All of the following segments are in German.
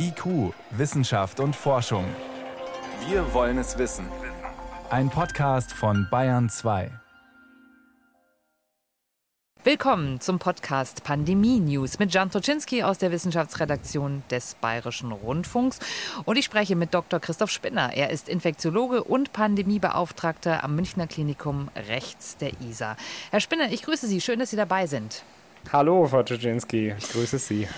IQ, Wissenschaft und Forschung. Wir wollen es wissen. Ein Podcast von Bayern 2. Willkommen zum Podcast Pandemie News mit Jan Toczynski aus der Wissenschaftsredaktion des Bayerischen Rundfunks. Und ich spreche mit Dr. Christoph Spinner. Er ist Infektiologe und Pandemiebeauftragter am Münchner Klinikum rechts der ISA. Herr Spinner, ich grüße Sie. Schön, dass Sie dabei sind. Hallo, Frau Czuczynski, ich grüße Sie.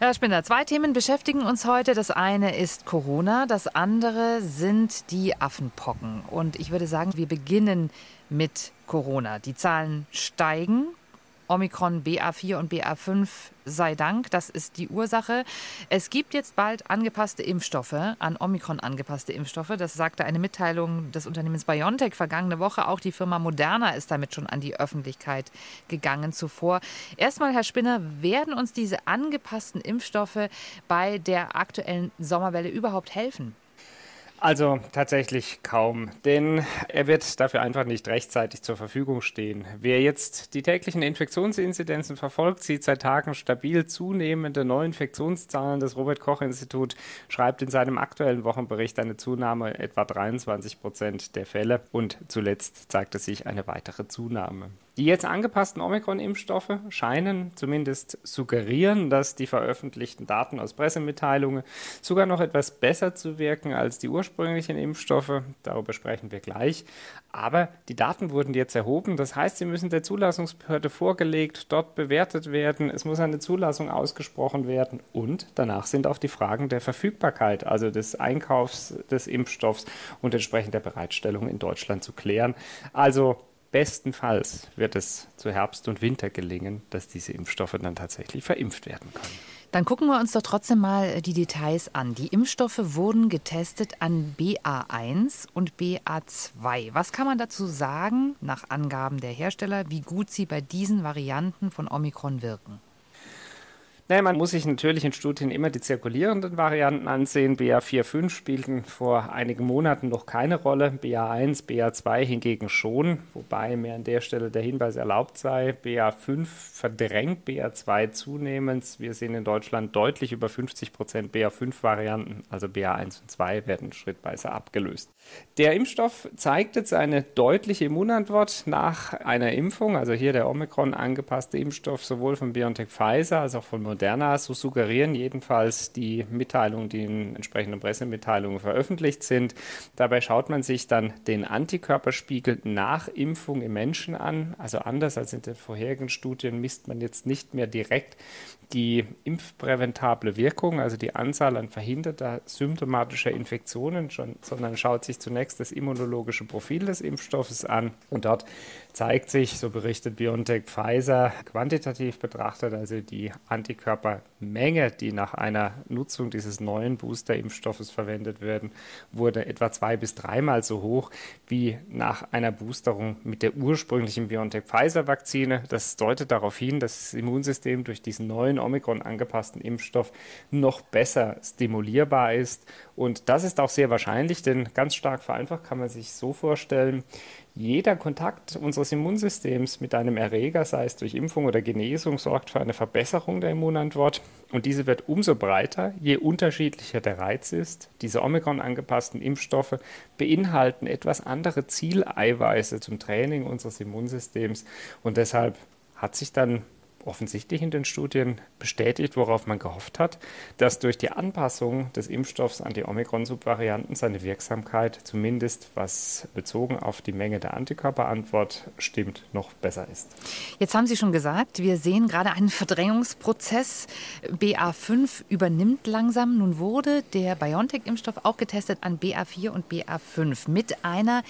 Herr Spinner, zwei Themen beschäftigen uns heute. Das eine ist Corona, das andere sind die Affenpocken. Und ich würde sagen, wir beginnen mit Corona. Die Zahlen steigen Omikron BA4 und BA5 sei Dank, das ist die Ursache. Es gibt jetzt bald angepasste Impfstoffe, an Omikron angepasste Impfstoffe. Das sagte eine Mitteilung des Unternehmens BioNTech vergangene Woche. Auch die Firma Moderna ist damit schon an die Öffentlichkeit gegangen zuvor. Erstmal, Herr Spinner, werden uns diese angepassten Impfstoffe bei der aktuellen Sommerwelle überhaupt helfen? Also tatsächlich kaum, denn er wird dafür einfach nicht rechtzeitig zur Verfügung stehen. Wer jetzt die täglichen Infektionsinzidenzen verfolgt, sieht seit Tagen stabil zunehmende Neuinfektionszahlen. Das Robert Koch Institut schreibt in seinem aktuellen Wochenbericht eine Zunahme etwa 23 Prozent der Fälle und zuletzt zeigte sich eine weitere Zunahme. Die jetzt angepassten Omikron-Impfstoffe scheinen zumindest suggerieren, dass die veröffentlichten Daten aus Pressemitteilungen sogar noch etwas besser zu wirken als die ursprünglichen Impfstoffe. Darüber sprechen wir gleich. Aber die Daten wurden jetzt erhoben. Das heißt, sie müssen der Zulassungsbehörde vorgelegt, dort bewertet werden. Es muss eine Zulassung ausgesprochen werden. Und danach sind auch die Fragen der Verfügbarkeit, also des Einkaufs des Impfstoffs und entsprechend der Bereitstellung in Deutschland zu klären. Also bestenfalls wird es zu Herbst und Winter gelingen, dass diese Impfstoffe dann tatsächlich verimpft werden können. Dann gucken wir uns doch trotzdem mal die Details an. Die Impfstoffe wurden getestet an BA1 und BA2. Was kann man dazu sagen, nach Angaben der Hersteller, wie gut sie bei diesen Varianten von Omikron wirken? Naja, man muss sich natürlich in Studien immer die zirkulierenden Varianten ansehen. BA4-5 spielten vor einigen Monaten noch keine Rolle, BA1, BA2 hingegen schon, wobei mir an der Stelle der Hinweis erlaubt sei. BA5 verdrängt BA2 zunehmend. Wir sehen in Deutschland deutlich über 50 Prozent BA5-Varianten, also BA1 und 2 werden schrittweise abgelöst. Der Impfstoff zeigt jetzt eine deutliche Immunantwort nach einer Impfung, also hier der Omikron angepasste Impfstoff sowohl von BioNTech Pfizer als auch von Moderna, so suggerieren jedenfalls die Mitteilungen, die in entsprechenden Pressemitteilungen veröffentlicht sind. Dabei schaut man sich dann den Antikörperspiegel nach Impfung im Menschen an. Also anders als in den vorherigen Studien misst man jetzt nicht mehr direkt die impfpräventable Wirkung, also die Anzahl an verhinderter symptomatischer Infektionen, schon, sondern schaut sich zunächst das immunologische Profil des Impfstoffes an. Und dort zeigt sich, so berichtet BioNTech Pfizer, quantitativ betrachtet, also die Antikörpermenge, die nach einer Nutzung dieses neuen Booster-Impfstoffes verwendet werden, wurde etwa zwei bis dreimal so hoch wie nach einer Boosterung mit der ursprünglichen BioNTech Pfizer-Vakzine. Das deutet darauf hin, dass das Immunsystem durch diesen neuen Omikron angepassten Impfstoff noch besser stimulierbar ist. Und das ist auch sehr wahrscheinlich, denn ganz stark vereinfacht kann man sich so vorstellen, jeder Kontakt unseres Immunsystems mit einem Erreger, sei es durch Impfung oder Genesung, sorgt für eine Verbesserung der Immunantwort. Und diese wird umso breiter, je unterschiedlicher der Reiz ist. Diese Omikron angepassten Impfstoffe beinhalten etwas andere Zieleiweiße zum Training unseres Immunsystems. Und deshalb hat sich dann offensichtlich in den Studien bestätigt, worauf man gehofft hat, dass durch die Anpassung des Impfstoffs an die Omikron-Subvarianten seine Wirksamkeit, zumindest was bezogen auf die Menge der Antikörperantwort stimmt, noch besser ist. Jetzt haben Sie schon gesagt, wir sehen gerade einen Verdrängungsprozess. BA5 übernimmt langsam. Nun wurde der BioNTech-Impfstoff auch getestet an BA4 und BA5 mit einer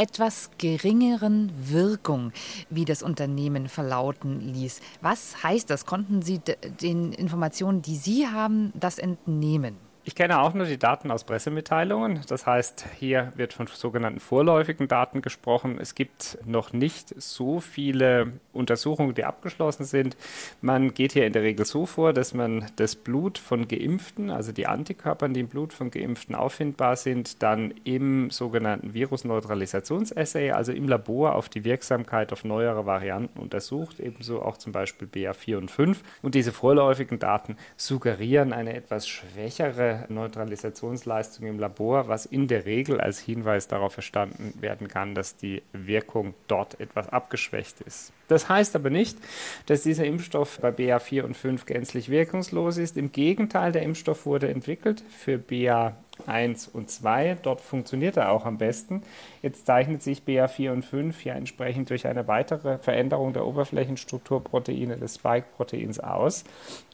etwas geringeren Wirkung, wie das Unternehmen verlauten ließ. Was heißt das? Konnten Sie den Informationen, die Sie haben, das entnehmen? Ich kenne auch nur die Daten aus Pressemitteilungen. Das heißt, hier wird von sogenannten vorläufigen Daten gesprochen. Es gibt noch nicht so viele Untersuchungen, die abgeschlossen sind. Man geht hier in der Regel so vor, dass man das Blut von Geimpften, also die Antikörper, die im Blut von Geimpften auffindbar sind, dann im sogenannten Virusneutralisationsassay, also im Labor, auf die Wirksamkeit auf neuere Varianten untersucht, ebenso auch zum Beispiel BA4 und 5. Und diese vorläufigen Daten suggerieren eine etwas schwächere Neutralisationsleistung im Labor, was in der Regel als Hinweis darauf verstanden werden kann, dass die Wirkung dort etwas abgeschwächt ist. Das heißt aber nicht, dass dieser Impfstoff bei BA4 und 5 gänzlich wirkungslos ist. Im Gegenteil, der Impfstoff wurde entwickelt für BA 1 und 2. Dort funktioniert er auch am besten. Jetzt zeichnet sich BA4 und 5 ja entsprechend durch eine weitere Veränderung der Oberflächenstrukturproteine des Spike-Proteins aus.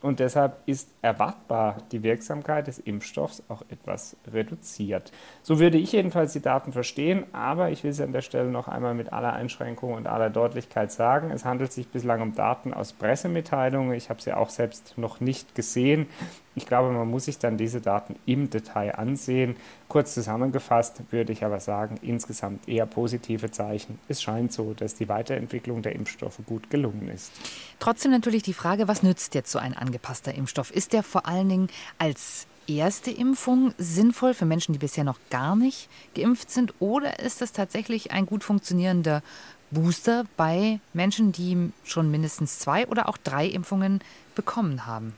Und deshalb ist erwartbar die Wirksamkeit des Impfstoffs auch etwas reduziert. So würde ich jedenfalls die Daten verstehen, aber ich will sie an der Stelle noch einmal mit aller Einschränkung und aller Deutlichkeit sagen. Es handelt sich bislang um Daten aus Pressemitteilungen. Ich habe sie auch selbst noch nicht gesehen. Ich glaube, man muss sich dann diese Daten im Detail ansehen. Kurz zusammengefasst würde ich aber sagen, insgesamt eher positive Zeichen. Es scheint so, dass die Weiterentwicklung der Impfstoffe gut gelungen ist. Trotzdem natürlich die Frage, was nützt jetzt so ein angepasster Impfstoff? Ist der vor allen Dingen als erste Impfung sinnvoll für Menschen, die bisher noch gar nicht geimpft sind? Oder ist das tatsächlich ein gut funktionierender Booster bei Menschen, die schon mindestens zwei oder auch drei Impfungen bekommen haben?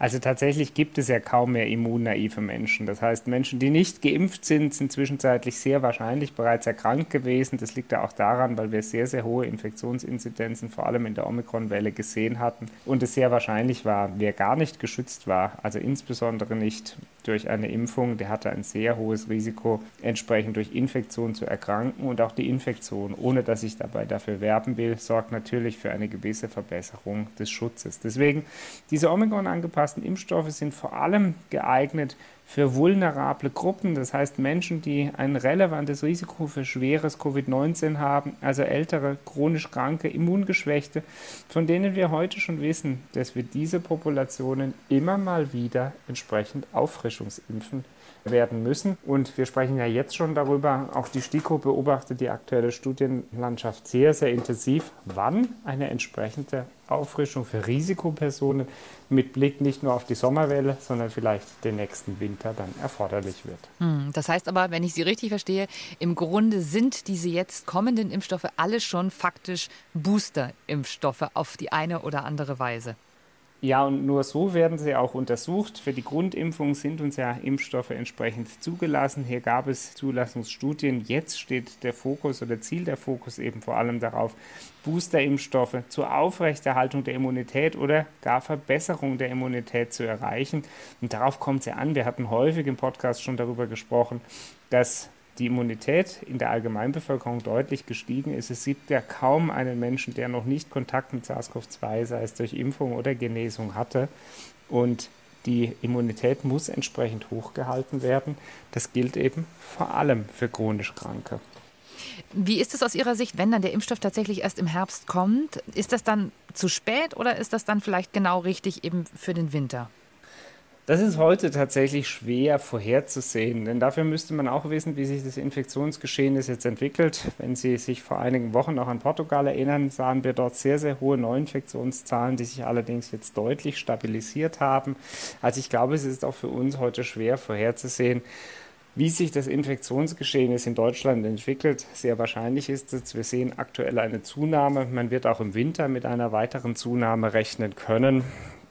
Also tatsächlich gibt es ja kaum mehr immunnaive Menschen. Das heißt, Menschen, die nicht geimpft sind, sind zwischenzeitlich sehr wahrscheinlich bereits erkrankt gewesen. Das liegt ja auch daran, weil wir sehr, sehr hohe Infektionsinzidenzen vor allem in der Omikron-Welle gesehen hatten und es sehr wahrscheinlich war, wer gar nicht geschützt war, also insbesondere nicht durch eine Impfung, der hatte ein sehr hohes Risiko, entsprechend durch Infektion zu erkranken. Und auch die Infektion, ohne dass ich dabei dafür werben will, sorgt natürlich für eine gewisse Verbesserung des Schutzes. Deswegen, diese Omikron angepassten Impfstoffe sind vor allem geeignet für vulnerable Gruppen, das heißt Menschen, die ein relevantes Risiko für schweres Covid-19 haben, also ältere, chronisch kranke, immungeschwächte, von denen wir heute schon wissen, dass wir diese Populationen immer mal wieder entsprechend Auffrischungsimpfen werden müssen. Und wir sprechen ja jetzt schon darüber, auch die STIKO beobachtet die aktuelle Studienlandschaft sehr, sehr intensiv, wann eine entsprechende Auffrischung für Risikopersonen mit Blick nicht nur auf die Sommerwelle, sondern vielleicht den nächsten Winter dann erforderlich wird. Hm, das heißt aber, wenn ich Sie richtig verstehe, im Grunde sind diese jetzt kommenden Impfstoffe alle schon faktisch Booster-Impfstoffe auf die eine oder andere Weise. Ja, und nur so werden sie auch untersucht. Für die Grundimpfung sind uns ja Impfstoffe entsprechend zugelassen. Hier gab es Zulassungsstudien. Jetzt steht der Fokus oder Ziel der Fokus eben vor allem darauf, Boosterimpfstoffe zur Aufrechterhaltung der Immunität oder gar Verbesserung der Immunität zu erreichen. Und darauf kommt es ja an. Wir hatten häufig im Podcast schon darüber gesprochen, dass die Immunität in der Allgemeinbevölkerung deutlich gestiegen ist. Es gibt ja kaum einen Menschen, der noch nicht Kontakt mit SARS-CoV-2, sei es durch Impfung oder Genesung hatte. Und die Immunität muss entsprechend hochgehalten werden. Das gilt eben vor allem für chronisch Kranke. Wie ist es aus Ihrer Sicht, wenn dann der Impfstoff tatsächlich erst im Herbst kommt? Ist das dann zu spät oder ist das dann vielleicht genau richtig eben für den Winter? Das ist heute tatsächlich schwer vorherzusehen, denn dafür müsste man auch wissen, wie sich das Infektionsgeschehen jetzt entwickelt. Wenn Sie sich vor einigen Wochen noch an Portugal erinnern, sahen wir dort sehr, sehr hohe Neuinfektionszahlen, die sich allerdings jetzt deutlich stabilisiert haben. Also ich glaube, es ist auch für uns heute schwer vorherzusehen, wie sich das Infektionsgeschehen in Deutschland entwickelt, sehr wahrscheinlich ist es, wir sehen aktuell eine Zunahme. Man wird auch im Winter mit einer weiteren Zunahme rechnen können.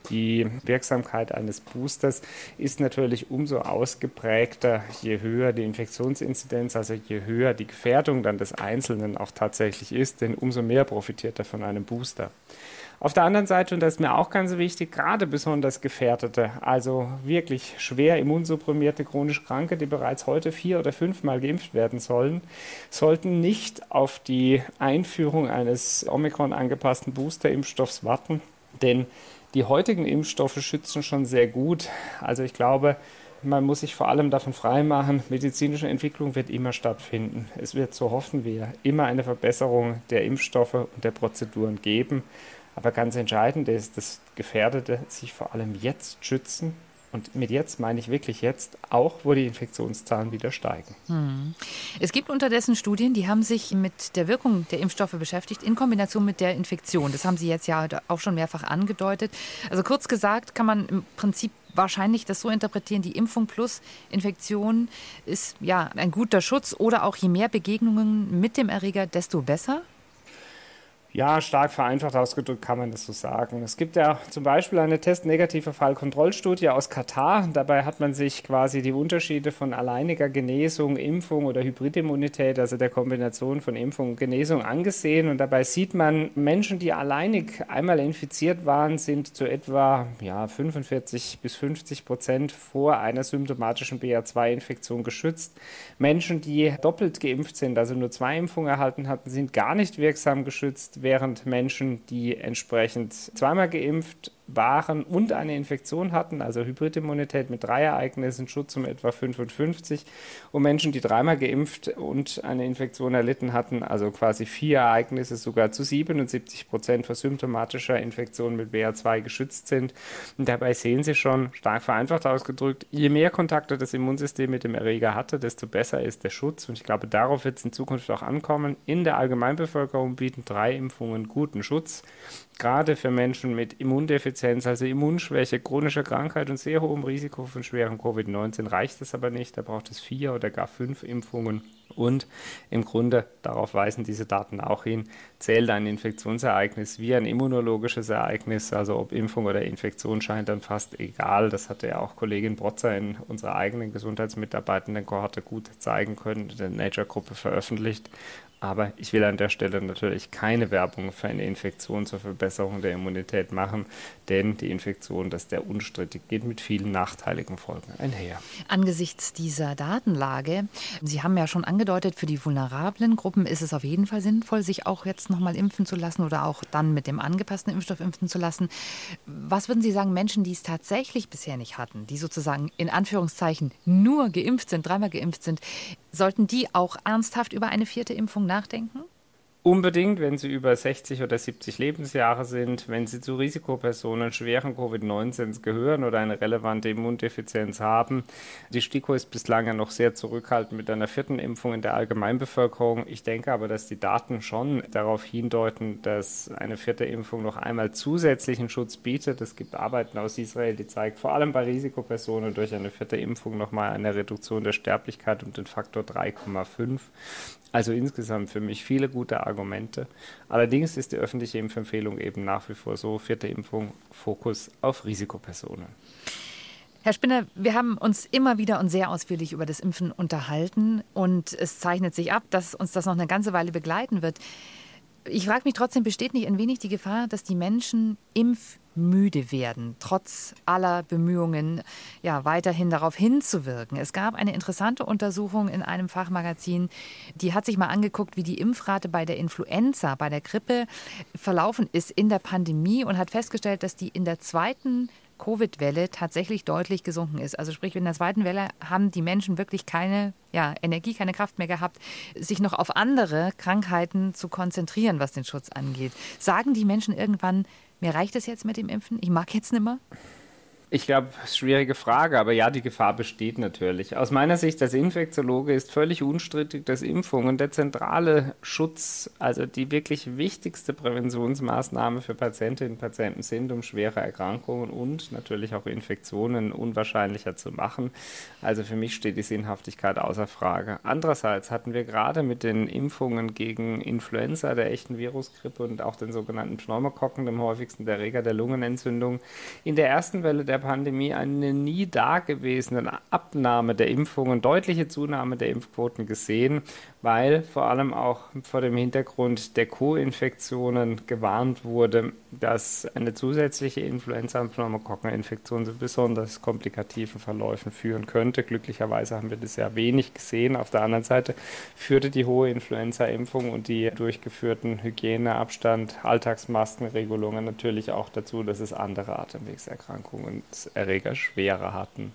Die Wirksamkeit eines Boosters ist natürlich umso ausgeprägter, je höher die Infektionsinzidenz, also je höher die Gefährdung dann des Einzelnen auch tatsächlich ist, denn umso mehr profitiert er von einem Booster. Auf der anderen Seite, und das ist mir auch ganz wichtig, gerade besonders Gefährdete, also wirklich schwer immunsupprimierte chronisch Kranke, die bereits heute vier oder fünfmal geimpft werden sollen, sollten nicht auf die Einführung eines Omikron angepassten Boosterimpfstoffs warten, denn die heutigen Impfstoffe schützen schon sehr gut. Also ich glaube, man muss sich vor allem davon freimachen, medizinische Entwicklung wird immer stattfinden. Es wird, so hoffen wir, immer eine Verbesserung der Impfstoffe und der Prozeduren geben. Aber ganz entscheidend ist, dass Gefährdete sich vor allem jetzt schützen und mit jetzt meine ich wirklich jetzt, auch wo die Infektionszahlen wieder steigen. Hm. Es gibt unterdessen Studien, die haben sich mit der Wirkung der Impfstoffe beschäftigt in Kombination mit der Infektion. Das haben Sie jetzt ja auch schon mehrfach angedeutet. Also kurz gesagt kann man im Prinzip wahrscheinlich das so interpretieren, die Impfung plus Infektion ist ja ein guter Schutz oder auch je mehr Begegnungen mit dem Erreger, desto besser? Ja, stark vereinfacht ausgedrückt kann man das so sagen. Es gibt ja zum Beispiel eine testnegative Fallkontrollstudie aus Katar. Dabei hat man sich quasi die Unterschiede von alleiniger Genesung, Impfung oder Hybridimmunität, also der Kombination von Impfung und Genesung angesehen. Und dabei sieht man, Menschen, die alleinig einmal infiziert waren, sind zu etwa ja, 45 bis 50 Prozent vor einer symptomatischen BA2-Infektion geschützt. Menschen, die doppelt geimpft sind, also nur zwei Impfungen erhalten hatten, sind gar nicht wirksam geschützt während Menschen, die entsprechend zweimal geimpft waren und eine Infektion hatten, also Hybridimmunität mit drei Ereignissen, Schutz um etwa 55 und Menschen, die dreimal geimpft und eine Infektion erlitten hatten, also quasi vier Ereignisse, sogar zu 77 Prozent vor symptomatischer Infektion mit BA2 geschützt sind. Und dabei sehen Sie schon, stark vereinfacht ausgedrückt, je mehr Kontakte das Immunsystem mit dem Erreger hatte, desto besser ist der Schutz. Und ich glaube, darauf wird es in Zukunft auch ankommen. In der Allgemeinbevölkerung bieten drei Impfungen guten Schutz gerade für Menschen mit Immundefizienz, also Immunschwäche, chronischer Krankheit und sehr hohem Risiko von schweren Covid-19 reicht es aber nicht. Da braucht es vier oder gar fünf Impfungen. Und im Grunde, darauf weisen diese Daten auch hin, zählt ein Infektionsereignis wie ein immunologisches Ereignis, also ob Impfung oder Infektion scheint dann fast egal. Das hatte ja auch Kollegin Brotzer in unserer eigenen Gesundheitsmitarbeitenden Kohorte gut zeigen können, in der Nature-Gruppe veröffentlicht. Aber ich will an der Stelle natürlich keine Werbung für eine Infektion zur Verbesserung der Immunität machen, denn die Infektion, das ist der unstrittig, geht mit vielen nachteiligen Folgen einher. Angesichts dieser Datenlage, Sie haben ja schon angedeutet, für die vulnerablen Gruppen ist es auf jeden Fall sinnvoll, sich auch jetzt nochmal impfen zu lassen oder auch dann mit dem angepassten Impfstoff impfen zu lassen. Was würden Sie sagen, Menschen, die es tatsächlich bisher nicht hatten, die sozusagen in Anführungszeichen nur geimpft sind, dreimal geimpft sind, sollten die auch ernsthaft über eine vierte Impfung nachdenken? Unbedingt, wenn sie über 60 oder 70 Lebensjahre sind, wenn sie zu Risikopersonen schweren Covid-19 gehören oder eine relevante Immundefizienz haben. Die STIKO ist bislang ja noch sehr zurückhaltend mit einer vierten Impfung in der Allgemeinbevölkerung. Ich denke aber, dass die Daten schon darauf hindeuten, dass eine vierte Impfung noch einmal zusätzlichen Schutz bietet. Es gibt Arbeiten aus Israel, die zeigen, vor allem bei Risikopersonen durch eine vierte Impfung nochmal eine Reduktion der Sterblichkeit um den Faktor 3,5. Also insgesamt für mich viele gute Argumente. Allerdings ist die öffentliche Impfempfehlung eben nach wie vor so, vierte Impfung, Fokus auf Risikopersonen. Herr Spinner, wir haben uns immer wieder und sehr ausführlich über das Impfen unterhalten und es zeichnet sich ab, dass uns das noch eine ganze Weile begleiten wird. Ich frage mich trotzdem, besteht nicht ein wenig die Gefahr, dass die Menschen impfmüde werden, trotz aller Bemühungen, ja, weiterhin darauf hinzuwirken? Es gab eine interessante Untersuchung in einem Fachmagazin, die hat sich mal angeguckt, wie die Impfrate bei der Influenza, bei der Grippe verlaufen ist in der Pandemie und hat festgestellt, dass die in der zweiten Covid-Welle tatsächlich deutlich gesunken ist. Also sprich, in der zweiten Welle haben die Menschen wirklich keine ja, Energie, keine Kraft mehr gehabt, sich noch auf andere Krankheiten zu konzentrieren, was den Schutz angeht. Sagen die Menschen irgendwann, mir reicht es jetzt mit dem Impfen, ich mag jetzt nimmer? Ich glaube, schwierige Frage, aber ja, die Gefahr besteht natürlich. Aus meiner Sicht als Infektiologe ist völlig unstrittig, dass Impfungen der zentrale Schutz, also die wirklich wichtigste Präventionsmaßnahme für Patientinnen und Patienten sind, um schwere Erkrankungen und natürlich auch Infektionen unwahrscheinlicher zu machen. Also für mich steht die Sinnhaftigkeit außer Frage. Andererseits hatten wir gerade mit den Impfungen gegen Influenza, der echten Virusgrippe und auch den sogenannten Pneumokokken, dem häufigsten Erreger der Lungenentzündung, in der ersten Welle der der Pandemie eine nie dagewesene Abnahme der Impfungen, deutliche Zunahme der Impfquoten gesehen, weil vor allem auch vor dem Hintergrund der Co-Infektionen gewarnt wurde, dass eine zusätzliche Influenza- und Pneumokokkeninfektion zu besonders komplikativen Verläufen führen könnte. Glücklicherweise haben wir das sehr wenig gesehen. Auf der anderen Seite führte die hohe Influenza-Impfung und die durchgeführten Hygieneabstand, Alltagsmaskenregelungen natürlich auch dazu, dass es andere Atemwegserkrankungen Erreger schwerer hatten.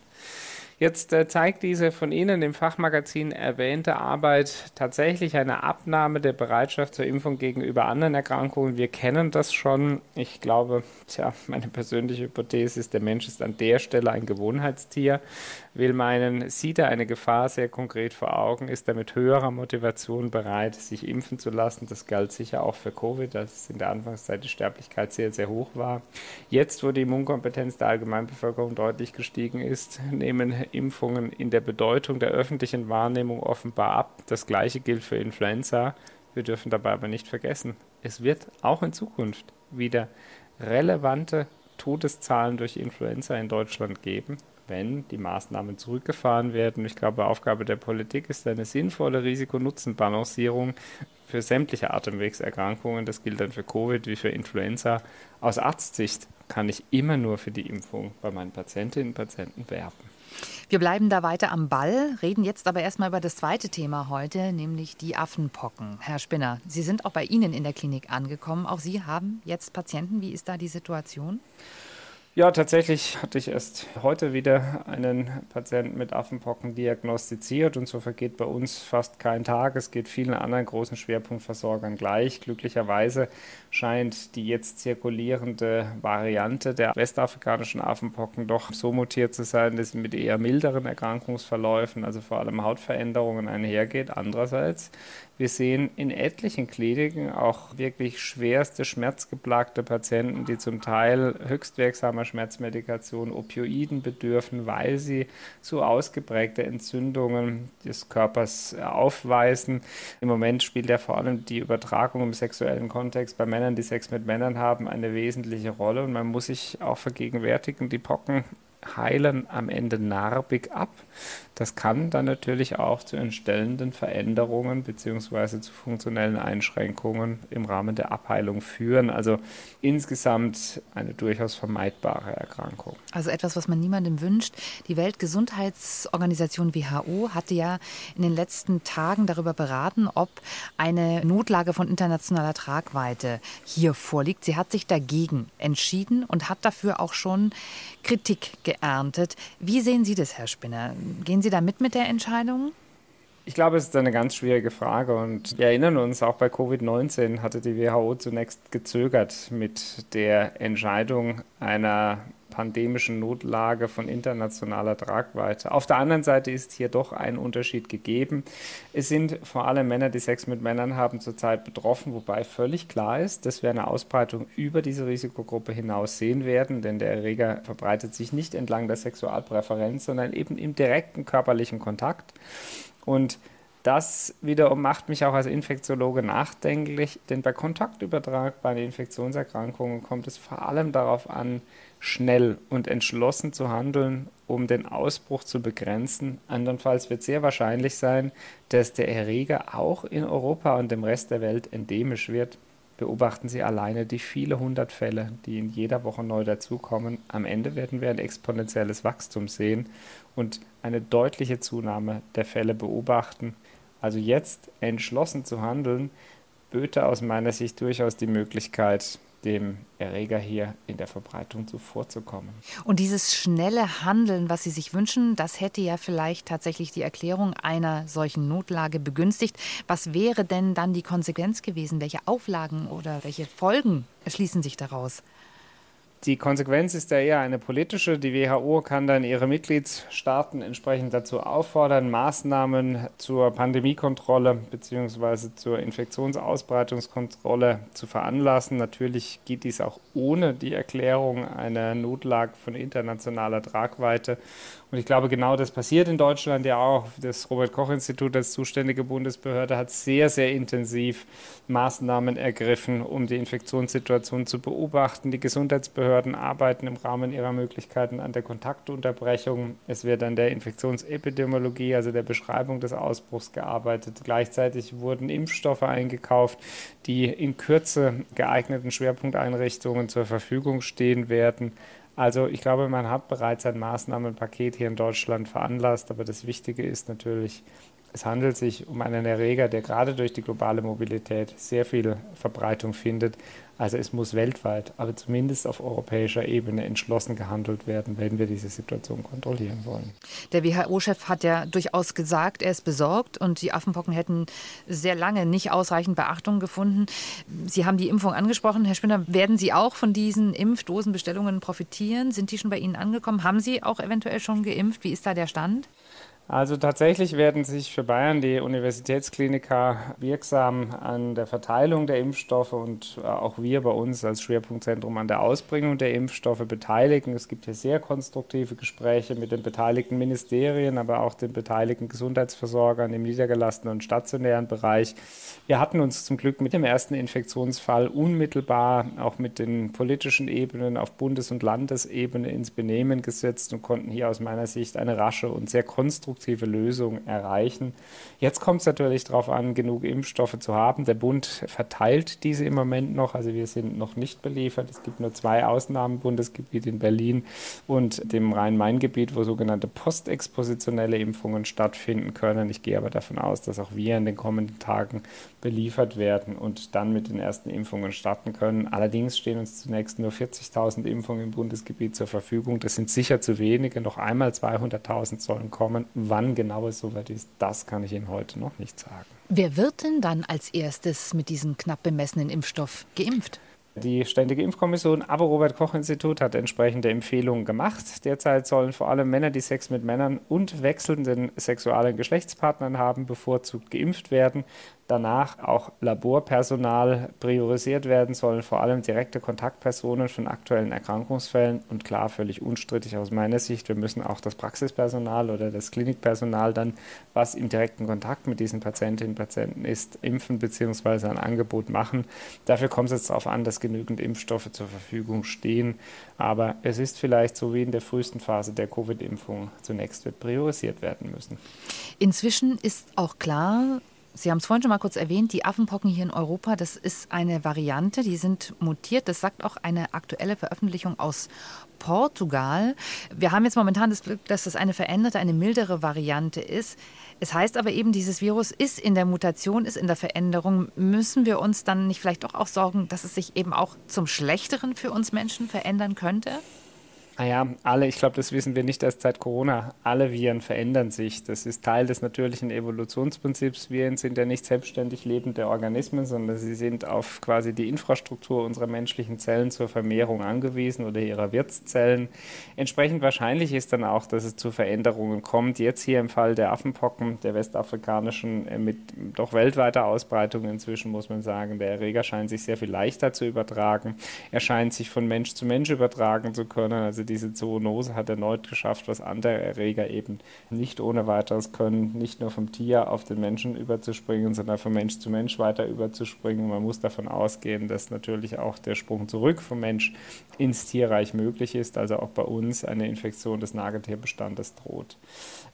Jetzt äh, zeigt diese von Ihnen im Fachmagazin erwähnte Arbeit tatsächlich eine Abnahme der Bereitschaft zur Impfung gegenüber anderen Erkrankungen. Wir kennen das schon. Ich glaube, tja, meine persönliche Hypothese ist, der Mensch ist an der Stelle ein Gewohnheitstier will meinen, sieht er eine Gefahr sehr konkret vor Augen, ist er mit höherer Motivation bereit, sich impfen zu lassen. Das galt sicher auch für Covid, dass in der Anfangszeit die Sterblichkeit sehr, sehr hoch war. Jetzt, wo die Immunkompetenz der Allgemeinbevölkerung deutlich gestiegen ist, nehmen Impfungen in der Bedeutung der öffentlichen Wahrnehmung offenbar ab. Das gleiche gilt für Influenza. Wir dürfen dabei aber nicht vergessen, es wird auch in Zukunft wieder relevante Todeszahlen durch Influenza in Deutschland geben, wenn die Maßnahmen zurückgefahren werden. Ich glaube, Aufgabe der Politik ist eine sinnvolle Risiko-Nutzen-Balancierung für sämtliche Atemwegserkrankungen. Das gilt dann für Covid wie für Influenza. Aus Arztsicht kann ich immer nur für die Impfung bei meinen Patientinnen und Patienten werben. Wir bleiben da weiter am Ball, reden jetzt aber erstmal über das zweite Thema heute, nämlich die Affenpocken. Herr Spinner, Sie sind auch bei Ihnen in der Klinik angekommen. Auch Sie haben jetzt Patienten. Wie ist da die Situation? Ja, tatsächlich hatte ich erst heute wieder einen Patienten mit Affenpocken diagnostiziert und so vergeht bei uns fast kein Tag. Es geht vielen anderen großen Schwerpunktversorgern gleich. Glücklicherweise scheint die jetzt zirkulierende Variante der westafrikanischen Affenpocken doch so mutiert zu sein, dass sie mit eher milderen Erkrankungsverläufen, also vor allem Hautveränderungen einhergeht. Andererseits wir sehen in etlichen Kliniken auch wirklich schwerste schmerzgeplagte Patienten, die zum Teil höchstwirksamer Schmerzmedikation, Opioiden bedürfen, weil sie so ausgeprägte Entzündungen des Körpers aufweisen. Im Moment spielt ja vor allem die Übertragung im sexuellen Kontext bei Männern, die Sex mit Männern haben, eine wesentliche Rolle und man muss sich auch vergegenwärtigen, die Pocken heilen am Ende narbig ab. Das kann dann natürlich auch zu entstellenden Veränderungen bzw. zu funktionellen Einschränkungen im Rahmen der Abheilung führen. Also insgesamt eine durchaus vermeidbare Erkrankung. Also etwas, was man niemandem wünscht. Die Weltgesundheitsorganisation WHO hatte ja in den letzten Tagen darüber beraten, ob eine Notlage von internationaler Tragweite hier vorliegt. Sie hat sich dagegen entschieden und hat dafür auch schon Kritik geerntet. Wie sehen Sie das, Herr Spinner? Gehen Sie da mit mit der Entscheidung? Ich glaube, es ist eine ganz schwierige Frage und wir erinnern uns, auch bei Covid-19 hatte die WHO zunächst gezögert mit der Entscheidung einer pandemischen Notlage von internationaler Tragweite. Auf der anderen Seite ist hier doch ein Unterschied gegeben. Es sind vor allem Männer, die Sex mit Männern haben, zurzeit betroffen, wobei völlig klar ist, dass wir eine Ausbreitung über diese Risikogruppe hinaus sehen werden, denn der Erreger verbreitet sich nicht entlang der Sexualpräferenz, sondern eben im direkten körperlichen Kontakt. Und das wiederum macht mich auch als Infektiologe nachdenklich, denn bei kontaktübertragbaren Infektionserkrankungen kommt es vor allem darauf an, schnell und entschlossen zu handeln, um den Ausbruch zu begrenzen. Andernfalls wird sehr wahrscheinlich sein, dass der Erreger auch in Europa und dem Rest der Welt endemisch wird. Beobachten Sie alleine die viele hundert Fälle, die in jeder Woche neu dazukommen. Am Ende werden wir ein exponentielles Wachstum sehen und eine deutliche Zunahme der Fälle beobachten. Also jetzt entschlossen zu handeln, böte aus meiner Sicht durchaus die Möglichkeit, dem Erreger hier in der Verbreitung zuvorzukommen. Und dieses schnelle Handeln, was Sie sich wünschen, das hätte ja vielleicht tatsächlich die Erklärung einer solchen Notlage begünstigt. Was wäre denn dann die Konsequenz gewesen? Welche Auflagen oder welche Folgen erschließen sich daraus? Die Konsequenz ist ja eher eine politische. Die WHO kann dann ihre Mitgliedstaaten entsprechend dazu auffordern, Maßnahmen zur Pandemiekontrolle bzw. zur Infektionsausbreitungskontrolle zu veranlassen. Natürlich geht dies auch ohne die Erklärung einer Notlage von internationaler Tragweite. Und ich glaube, genau das passiert in Deutschland ja auch. Das Robert-Koch-Institut als zuständige Bundesbehörde hat sehr, sehr intensiv Maßnahmen ergriffen, um die Infektionssituation zu beobachten. Die Gesundheitsbehörden arbeiten im Rahmen ihrer Möglichkeiten an der Kontaktunterbrechung. Es wird an der Infektionsepidemiologie, also der Beschreibung des Ausbruchs gearbeitet. Gleichzeitig wurden Impfstoffe eingekauft, die in Kürze geeigneten Schwerpunkteinrichtungen zur Verfügung stehen werden. Also ich glaube, man hat bereits ein Maßnahmenpaket hier in Deutschland veranlasst, aber das Wichtige ist natürlich, es handelt sich um einen Erreger, der gerade durch die globale Mobilität sehr viel Verbreitung findet. Also es muss weltweit, aber zumindest auf europäischer Ebene entschlossen gehandelt werden, wenn wir diese Situation kontrollieren wollen. Der WHO-Chef hat ja durchaus gesagt, er ist besorgt und die Affenpocken hätten sehr lange nicht ausreichend Beachtung gefunden. Sie haben die Impfung angesprochen. Herr Spinner, werden Sie auch von diesen Impfdosenbestellungen profitieren? Sind die schon bei Ihnen angekommen? Haben Sie auch eventuell schon geimpft? Wie ist da der Stand? Also tatsächlich werden sich für Bayern die Universitätskliniker wirksam an der Verteilung der Impfstoffe und äh, auch wir bei uns als Schwerpunktzentrum an der Ausbringung der Impfstoffe beteiligen. Es gibt hier sehr konstruktive Gespräche mit den beteiligten Ministerien, aber auch den beteiligten Gesundheitsversorgern im niedergelassenen und stationären Bereich. Wir hatten uns zum Glück mit dem ersten Infektionsfall unmittelbar auch mit den politischen Ebenen auf Bundes- und Landesebene ins Benehmen gesetzt und konnten hier aus meiner Sicht eine rasche und sehr konstruktive Lösung erreichen. Jetzt kommt es natürlich darauf an, genug Impfstoffe zu haben. Der Bund verteilt diese im Moment noch, also wir sind noch nicht beliefert. Es gibt nur zwei Ausnahmenbundesgebiete in Berlin und dem Rhein-Main-Gebiet, wo sogenannte postexpositionelle Impfungen stattfinden können. Ich gehe aber davon aus, dass auch wir in den kommenden Tagen beliefert werden und dann mit den ersten Impfungen starten können. Allerdings stehen uns zunächst nur 40.000 Impfungen im Bundesgebiet zur Verfügung. Das sind sicher zu wenige. Noch einmal 200.000 sollen kommen. Wann genau es soweit ist, das kann ich Ihnen heute noch nicht sagen. Wer wird denn dann als erstes mit diesem knapp bemessenen Impfstoff geimpft? Die Ständige Impfkommission, aber Robert Koch Institut hat entsprechende Empfehlungen gemacht. Derzeit sollen vor allem Männer, die Sex mit Männern und wechselnden sexuellen Geschlechtspartnern haben, bevorzugt geimpft werden danach auch Laborpersonal priorisiert werden sollen, vor allem direkte Kontaktpersonen von aktuellen Erkrankungsfällen. Und klar, völlig unstrittig aus meiner Sicht, wir müssen auch das Praxispersonal oder das Klinikpersonal dann, was im direkten Kontakt mit diesen Patientinnen und Patienten ist, impfen bzw. ein Angebot machen. Dafür kommt es jetzt darauf an, dass genügend Impfstoffe zur Verfügung stehen. Aber es ist vielleicht so wie in der frühesten Phase der Covid-Impfung. Zunächst wird priorisiert werden müssen. Inzwischen ist auch klar, Sie haben es vorhin schon mal kurz erwähnt, die Affenpocken hier in Europa, das ist eine Variante, die sind mutiert. Das sagt auch eine aktuelle Veröffentlichung aus Portugal. Wir haben jetzt momentan das Glück, dass das eine veränderte, eine mildere Variante ist. Es heißt aber eben, dieses Virus ist in der Mutation, ist in der Veränderung. Müssen wir uns dann nicht vielleicht doch auch sorgen, dass es sich eben auch zum Schlechteren für uns Menschen verändern könnte? Naja, alle, ich glaube, das wissen wir nicht erst seit Corona. Alle Viren verändern sich. Das ist Teil des natürlichen Evolutionsprinzips. Viren sind ja nicht selbstständig lebende Organismen, sondern sie sind auf quasi die Infrastruktur unserer menschlichen Zellen zur Vermehrung angewiesen oder ihrer Wirtszellen. Entsprechend wahrscheinlich ist dann auch, dass es zu Veränderungen kommt. Jetzt hier im Fall der Affenpocken, der westafrikanischen, äh, mit doch weltweiter Ausbreitung inzwischen, muss man sagen. Der Erreger scheint sich sehr viel leichter zu übertragen. Er scheint sich von Mensch zu Mensch übertragen zu können. Also also diese Zoonose hat erneut geschafft, was andere Erreger eben nicht ohne weiteres können, nicht nur vom Tier auf den Menschen überzuspringen, sondern von Mensch zu Mensch weiter überzuspringen. Man muss davon ausgehen, dass natürlich auch der Sprung zurück vom Mensch ins Tierreich möglich ist, also auch bei uns eine Infektion des Nagetierbestandes droht.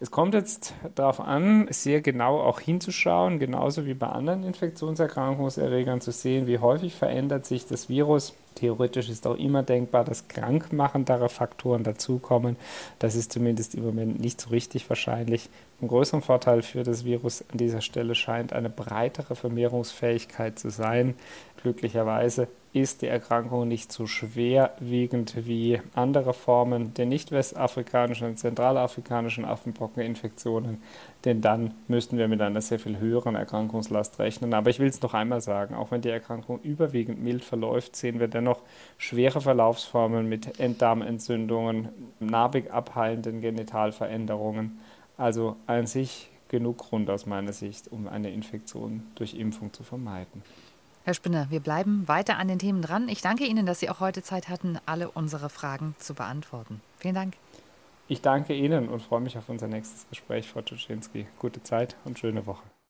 Es kommt jetzt darauf an, sehr genau auch hinzuschauen, genauso wie bei anderen Infektionserkrankungserregern zu sehen, wie häufig verändert sich das Virus Theoretisch ist auch immer denkbar, dass krankmachendere Faktoren dazukommen. Das ist zumindest im Moment nicht so richtig wahrscheinlich. Ein größeren Vorteil für das Virus an dieser Stelle scheint eine breitere Vermehrungsfähigkeit zu sein. Glücklicherweise ist die Erkrankung nicht so schwerwiegend wie andere Formen der nicht westafrikanischen und zentralafrikanischen Affenpockeninfektionen, denn dann müssten wir mit einer sehr viel höheren Erkrankungslast rechnen. Aber ich will es noch einmal sagen, auch wenn die Erkrankung überwiegend mild verläuft, sehen wir dennoch schwere Verlaufsformen mit Enddarmentzündungen, narbig abheilenden Genitalveränderungen. Also an sich genug Grund aus meiner Sicht, um eine Infektion durch Impfung zu vermeiden. Herr Spinner, wir bleiben weiter an den Themen dran. Ich danke Ihnen, dass Sie auch heute Zeit hatten, alle unsere Fragen zu beantworten. Vielen Dank. Ich danke Ihnen und freue mich auf unser nächstes Gespräch, Frau Tuschinski. Gute Zeit und schöne Woche.